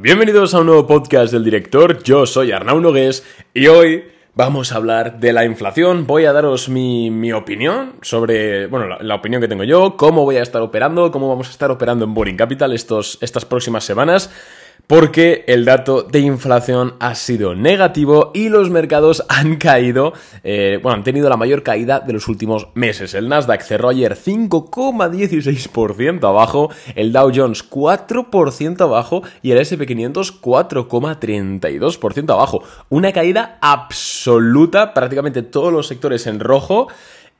Bienvenidos a un nuevo podcast del director, yo soy Arnau Nogués y hoy vamos a hablar de la inflación, voy a daros mi, opinión sobre, bueno, la, opinión que tengo yo, cómo voy a estar operando, cómo vamos a estar operando en Boring Capital estos, estas próximas semanas porque el dato de inflación ha sido negativo y los mercados han caído, eh, bueno, han tenido la mayor caída de los últimos meses. El Nasdaq cerró ayer 5,16% abajo, el Dow Jones 4% abajo y el SP500 4,32% abajo. Una caída absoluta, prácticamente todos los sectores en rojo.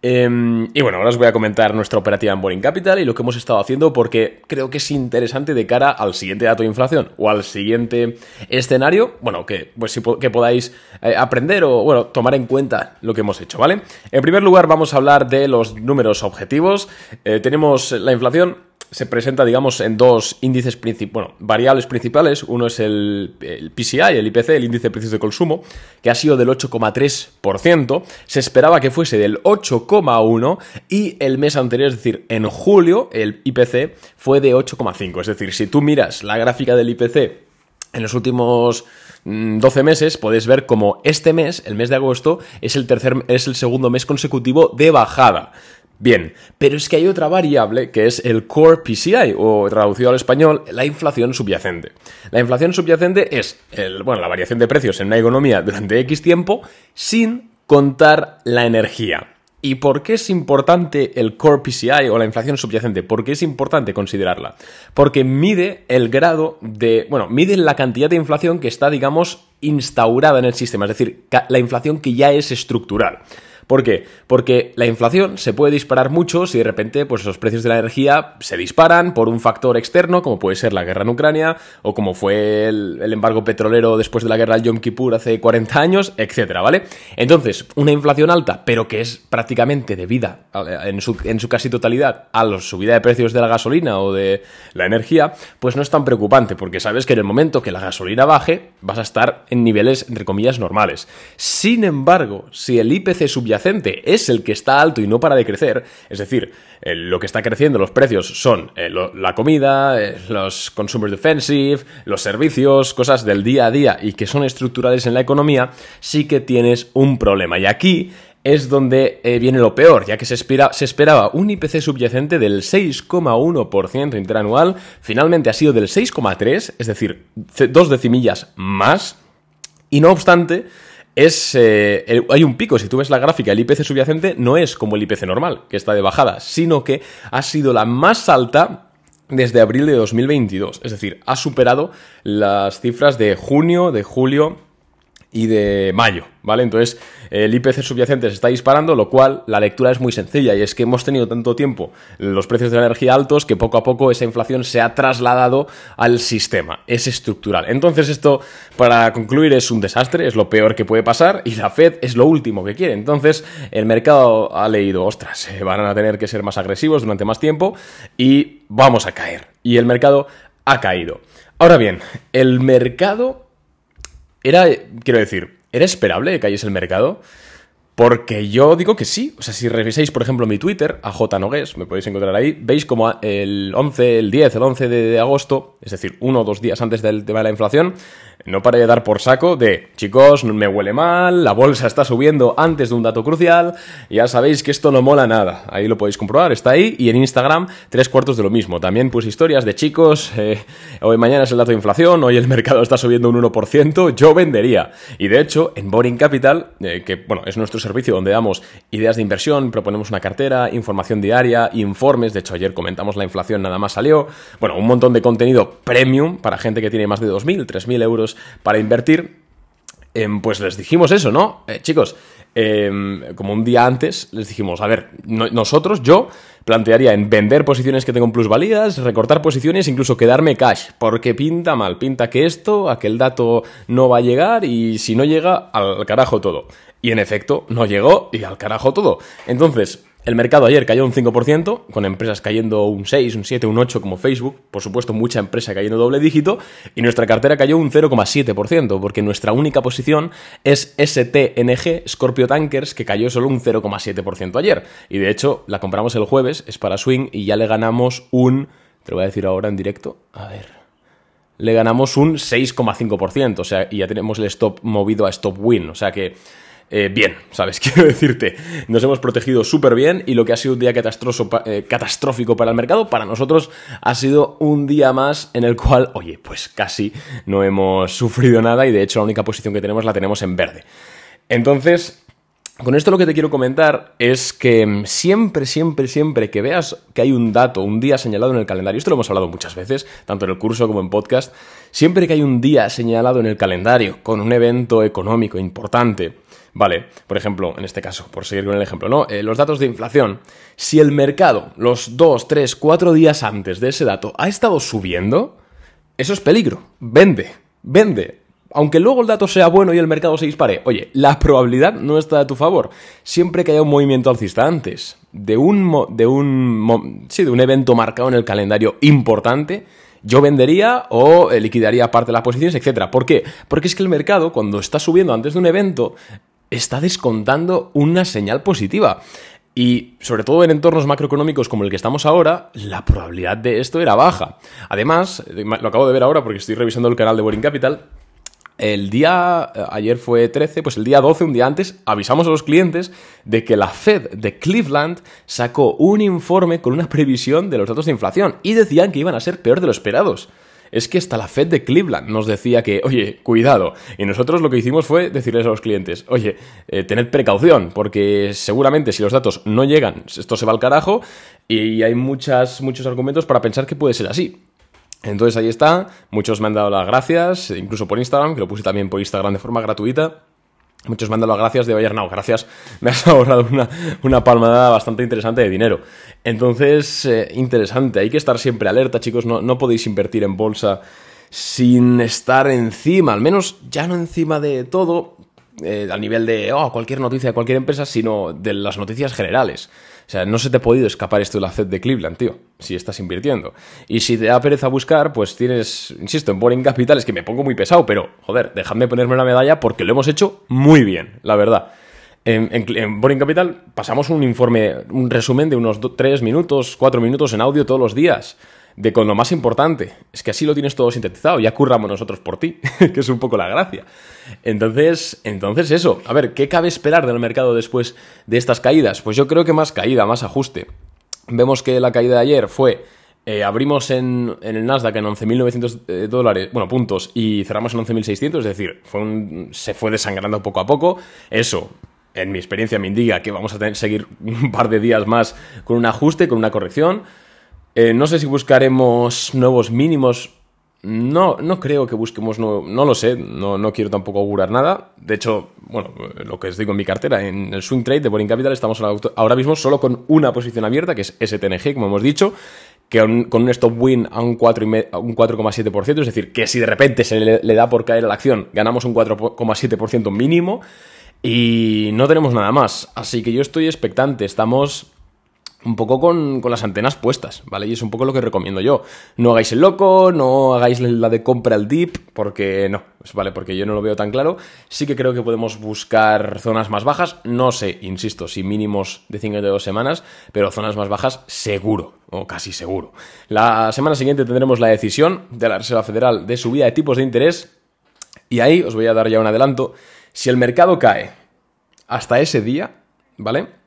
Em, y bueno, ahora os voy a comentar nuestra operativa en Boring Capital y lo que hemos estado haciendo porque creo que es interesante de cara al siguiente dato de inflación o al siguiente escenario, bueno, que, pues, que podáis eh, aprender o bueno, tomar en cuenta lo que hemos hecho, ¿vale? En primer lugar vamos a hablar de los números objetivos. Eh, tenemos la inflación se presenta, digamos, en dos índices bueno, variables principales. Uno es el, PCI, el IPC, el índice de precios de consumo, que ha sido del 8,3%. Se esperaba que fuese del 8,1% y el mes anterior, es decir, en julio, el IPC fue de 8,5%. Es decir, si tú miras la gráfica del IPC en los últimos 12 mm, meses, puedes ver como este mes, el mes de agosto, es el, tercer, es el segundo mes consecutivo de bajada. Bien, pero es que hay otra variable que es el Core PCI, o traducido al español, la inflación subyacente. La inflación subyacente es bueno, la variación de precios en una economía durante X tiempo sin contar la energía. ¿Y por qué es importante el Core PCI o la inflación subyacente? ¿Por qué es importante considerarla? Porque mide el grado de, bueno, mide la cantidad de inflación que está, digamos, instaurada en el sistema, es decir, la inflación que ya es estructural. ¿Por qué? Porque la inflación se puede disparar mucho si de repente pues, los precios de la energía se disparan por un factor externo, como puede ser la guerra en Ucrania, o como fue el, embargo petrolero después de la guerra del Yom Kippur hace 40 años, etcétera, ¿vale? Entonces, una inflación alta, pero que es prácticamente debida en su, en su casi totalidad a la subida de precios de la gasolina o de la energía, pues no es tan preocupante, porque sabes que en el momento que la gasolina baje, vas a estar en niveles, entre comillas, normales. Sin embargo, si el IPC subyacente es el que está alto y no para de crecer, es decir, eh, lo que está creciendo los precios son eh, la comida, eh, los consumer defensive, los servicios, cosas del día a día y que son estructurales en la economía, sí que tienes un problema. Y aquí es donde viene lo peor, ya que se, se esperaba un IPC subyacente del 6,1% interanual, finalmente ha sido del 6,3%, es decir, dos decimillas más, y no obstante, es, eh, hay un pico, si tú ves la gráfica, el IPC subyacente no es como el IPC normal, que está de bajada, sino que ha sido la más alta desde abril de 2022. Es decir, ha superado las cifras de junio, de julio y de mayo, ¿vale? Entonces, el IPC subyacente se está disparando, lo cual la lectura es muy sencilla y es que hemos tenido tanto tiempo los precios de la energía altos que poco a poco esa inflación se ha trasladado al sistema, es estructural. Entonces, esto, para concluir, es un desastre, es lo peor que puede pasar y la Fed es lo último que quiere. Entonces, el mercado ha leído, ostras, van a tener que ser más agresivos durante más tiempo y vamos a caer. Y el mercado ha caído. Ahora bien, el mercado era, quiero decir, ¿era esperable que cayese el mercado? Porque yo digo que sí. O sea, si revisáis, por ejemplo, mi Twitter, a J. Nogues, me podéis encontrar ahí, veis como el 11, el 10, el 11 de agosto, es decir, uno o dos días antes del tema de la inflación, no paré de dar por saco de, chicos, me huele mal, la bolsa está subiendo antes de un dato crucial, ya sabéis que esto no mola nada. Ahí lo podéis comprobar, está ahí. Y en Instagram, tres cuartos de lo mismo. También pues historias de chicos, eh, hoy mañana es el dato de inflación, hoy el mercado está subiendo un 1%, yo vendería. Y de hecho, en Boring Capital, eh, que bueno, es nuestro servicio donde damos ideas de inversión, proponemos una cartera, información diaria, informes, de hecho ayer comentamos la inflación, nada más salió, bueno, un montón de contenido premium para gente que tiene más de 2.000, 3.000 euros para invertir, em, pues les dijimos eso, ¿no? Eh, chicos, em, como un día antes, les dijimos, a ver, nosotros, yo, plantearía en vender posiciones que tengo plusvalías, recortar posiciones, incluso quedarme cash, porque pinta mal, pinta que esto, aquel dato no va a llegar y si no llega, al carajo todo. Y en efecto, no llegó y al carajo todo. Entonces, el mercado ayer cayó un 5%, con empresas cayendo un 6, un 7, un 8 como Facebook, por supuesto mucha empresa cayendo doble dígito, y nuestra cartera cayó un 0,7%, porque nuestra única posición es STNG Scorpio Tankers, que cayó solo un 0,7% ayer. Y de hecho, la compramos el jueves, es para Swing, y ya le ganamos un... Te lo voy a decir ahora en directo. A ver. le ganamos un 6,5%, o sea, y ya tenemos el stop movido a stop win, o sea que eh, bien, ¿sabes? Quiero decirte, nos hemos protegido súper bien y lo que ha sido un día eh, catastrófico para el mercado, para nosotros ha sido un día más en el cual, oye, pues casi no hemos sufrido nada y de hecho la única posición que tenemos la tenemos en verde. Entonces, con esto lo que te quiero comentar es que siempre, siempre, siempre que veas que hay un dato, un día señalado en el calendario, esto lo hemos hablado muchas veces, tanto en el curso como en podcast, siempre que hay un día señalado en el calendario con un evento económico importante, vale, por ejemplo, en este caso, por seguir con el ejemplo, ¿no? Eh, los datos de inflación, si el mercado los 2, 3, 4 días antes de ese dato ha estado subiendo, eso es peligro, vende, vende, aunque luego el dato sea bueno y el mercado se dispare, oye, la probabilidad no está a tu favor. Siempre que haya un movimiento alcista antes de un, de un, sí, de un evento marcado en el calendario importante, yo vendería o liquidaría parte de las posiciones, etc. ¿Por qué? Porque es que el mercado, cuando está subiendo antes de un evento, está descontando una señal positiva. Y sobre todo en entornos macroeconómicos como el que estamos ahora, la probabilidad de esto era baja. Además, lo acabo de ver ahora porque estoy revisando el canal de Boring Capital, el día, eh, ayer fue 13, pues el día 12, un día antes, avisamos a los clientes de que la Fed de Cleveland sacó un informe con una previsión de los datos de inflación y decían que iban a ser peor de lo esperados. Es que hasta la Fed de Cleveland nos decía que, oye, cuidado. Y nosotros lo que hicimos fue decirles a los clientes, oye, eh, tened precaución, porque seguramente si los datos no llegan, esto se va al carajo y hay muchas, muchos argumentos para pensar que puede ser así. Entonces ahí está, muchos me han dado las gracias, incluso por Instagram, que lo puse también por Instagram de forma gratuita. Muchos me han dado las gracias de, oye, gracias, me has ahorrado una, una palmada bastante interesante de dinero. Entonces, eh, interesante, hay que estar siempre alerta, chicos, no, no podéis invertir en bolsa sin estar encima, al menos ya no encima de todo, eh, a nivel de oh, cualquier noticia de cualquier empresa, sino de las noticias generales. O sea, no se te ha podido escapar esto de la FED de Cleveland, tío, si estás invirtiendo. Y si te da pereza buscar, pues tienes, insisto, en Boring Capital es que me pongo muy pesado, pero joder, dejadme ponerme una medalla porque lo hemos hecho muy bien, la verdad. En, en, Boring Capital pasamos un informe, un resumen de unos 3 minutos, 4 minutos en audio todos los días de con lo más importante. Es que así lo tienes todo sintetizado, ya curramos nosotros por ti, que es un poco la gracia. Entonces, entonces eso, a ver, ¿qué cabe esperar del mercado después de estas caídas? Pues yo creo que más caída, más ajuste. Vemos que la caída de ayer fue eh, abrimos en, el Nasdaq en 11.900 eh, dólares, bueno, puntos, y cerramos en 11.600, es decir, fue se fue desangrando poco a poco. Eso, en mi experiencia, me indica que vamos a tener, seguir un par de días más con un ajuste, con una corrección. Eh, no sé si buscaremos nuevos mínimos. No, no creo que busquemos, no, no lo sé, no, no, quiero tampoco augurar nada. De hecho, bueno, lo que os digo en mi cartera, en el swing trade de Boring Capital estamos ahora mismo solo con una posición abierta, que es STNG, como hemos dicho, que con un stop win a un 4,7%, es decir, que si de repente se le, le da por caer a la acción, ganamos un 4,7% mínimo y no tenemos nada más. Así que yo estoy expectante, estamos un poco con, las antenas puestas, ¿vale? Y es un poco lo que recomiendo yo. No hagáis el loco, no hagáis la de compra al dip, porque no, pues vale, porque yo no lo veo tan claro. Sí que creo que podemos buscar zonas más bajas, no sé, insisto, si mínimos de 52 semanas, pero zonas más bajas seguro, o casi seguro. La semana siguiente tendremos la decisión de la Reserva Federal de subida de tipos de interés, y ahí os voy a dar ya un adelanto. Si el mercado cae hasta ese día, ¿vale?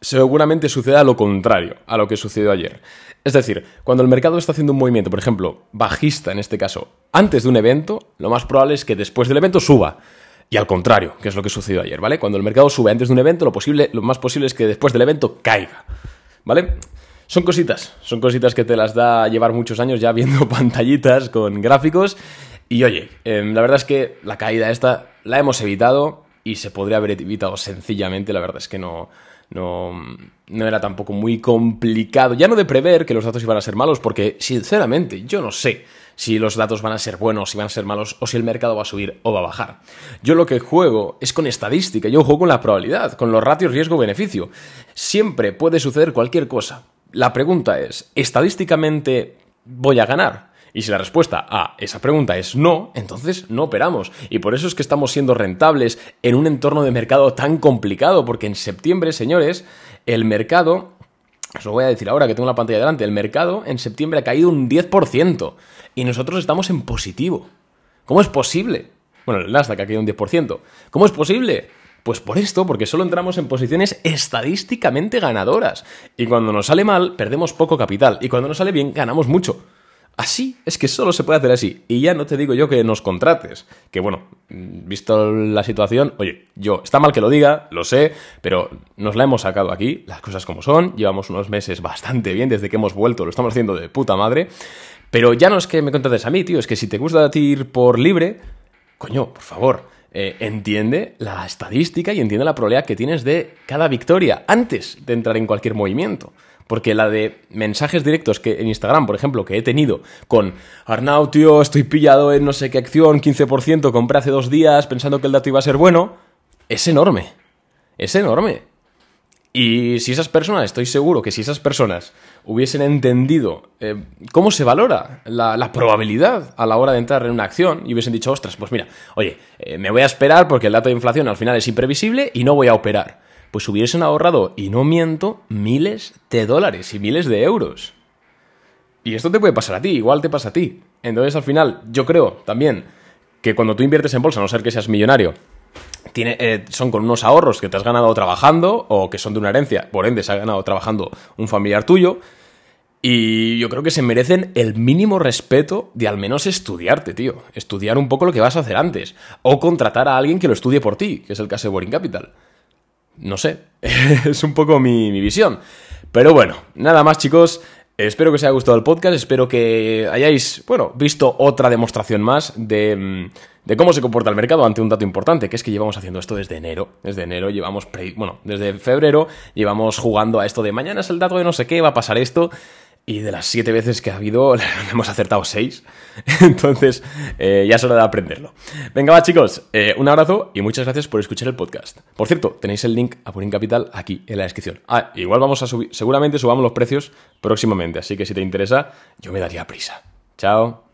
Seguramente suceda lo contrario a lo que sucedió ayer. Es decir, cuando el mercado está haciendo un movimiento, por ejemplo, bajista en este caso, antes de un evento, lo más probable es que después del evento suba. Y al contrario, que es lo que sucedió ayer, ¿vale? Cuando el mercado sube antes de un evento, lo, posible, lo más posible es que después del evento caiga, ¿vale? Son cositas, son cositas que te las da llevar muchos años ya viendo pantallitas con gráficos. Y oye, em, la verdad es que la caída esta la hemos evitado y se podría haber evitado sencillamente, la verdad es que no, no, no era tampoco muy complicado, ya no de prever que los datos iban a ser malos, porque sinceramente yo no sé si los datos van a ser buenos, si van a ser malos, o si el mercado va a subir o va a bajar. Yo lo que juego es con estadística, yo juego con la probabilidad, con los ratios riesgo-beneficio. Siempre puede suceder cualquier cosa. La pregunta es, ¿estadísticamente voy a ganar? Y si la respuesta a esa pregunta es no, entonces no operamos. Y por eso es que estamos siendo rentables en un entorno de mercado tan complicado, porque en septiembre, señores, el mercado os lo voy a decir ahora que tengo la pantalla delante, el mercado en septiembre ha caído un 10% y nosotros estamos en positivo. ¿Cómo es posible? Bueno, el Nasdaq ha caído un 10%. ¿Cómo es posible? Pues por esto, porque solo entramos en posiciones estadísticamente ganadoras. Y cuando nos sale mal, perdemos poco capital. Y cuando nos sale bien, ganamos mucho. Así, es que solo se puede hacer así. Y ya no te digo yo que nos contrates. Que bueno, visto la situación, oye, yo, está mal que lo diga, lo sé, pero nos la hemos sacado aquí, las cosas como son. Llevamos unos meses bastante bien desde que hemos vuelto, lo estamos haciendo de puta madre. Pero ya no es que me contrates a mí, tío, es que si te gusta ir por libre, coño, por favor eh, entiende la estadística y entiende la probabilidad que tienes de cada victoria antes de entrar en cualquier movimiento. Porque la de mensajes directos que en Instagram, por ejemplo, que he tenido con Arnau, tío, estoy pillado en no sé qué acción, 15%, compré hace dos días pensando que el dato iba a ser bueno, es enorme. Es enorme. Y si esas personas, estoy seguro que si esas personas hubiesen entendido eh, cómo se valora la, probabilidad a la hora de entrar en una acción y hubiesen dicho, ostras, pues mira, oye, eh, me voy a esperar porque el dato de inflación al final es imprevisible y no voy a operar. Pues hubiesen ahorrado, y no miento, miles de dólares y miles de euros. Y esto te puede pasar a ti, igual te pasa a ti. Entonces al final, yo creo también que cuando tú inviertes en bolsa, a no ser que seas millonario, eh, son con unos ahorros que te has ganado trabajando o que son de una herencia, por ende se ha ganado trabajando un familiar tuyo. Y yo creo que se merecen el mínimo respeto de al menos estudiarte, tío. Estudiar un poco lo que vas a hacer antes. O contratar a alguien que lo estudie por ti, que es el caso de Boring Capital. No sé, es un poco mi, mi visión. Pero bueno, nada más chicos. Espero que os haya gustado el podcast, espero que hayáis, bueno, visto otra demostración más de, mm, de, cómo se comporta el mercado ante un dato importante, que es que llevamos haciendo esto desde enero. Desde enero llevamos, bueno, desde febrero llevamos jugando a esto de mañana es el dato de no sé qué, va a pasar esto. Y de las siete veces que ha habido, hemos acertado seis. Entonces, eh, ya es hora de aprenderlo. Venga, va, chicos. Eh, un abrazo y muchas gracias por escuchar el podcast. Por cierto, tenéis el link a Purin Capital aquí en la descripción. Ah, igual vamos a subir, seguramente subamos los precios próximamente. Así que si te interesa, yo me daría prisa. Chao.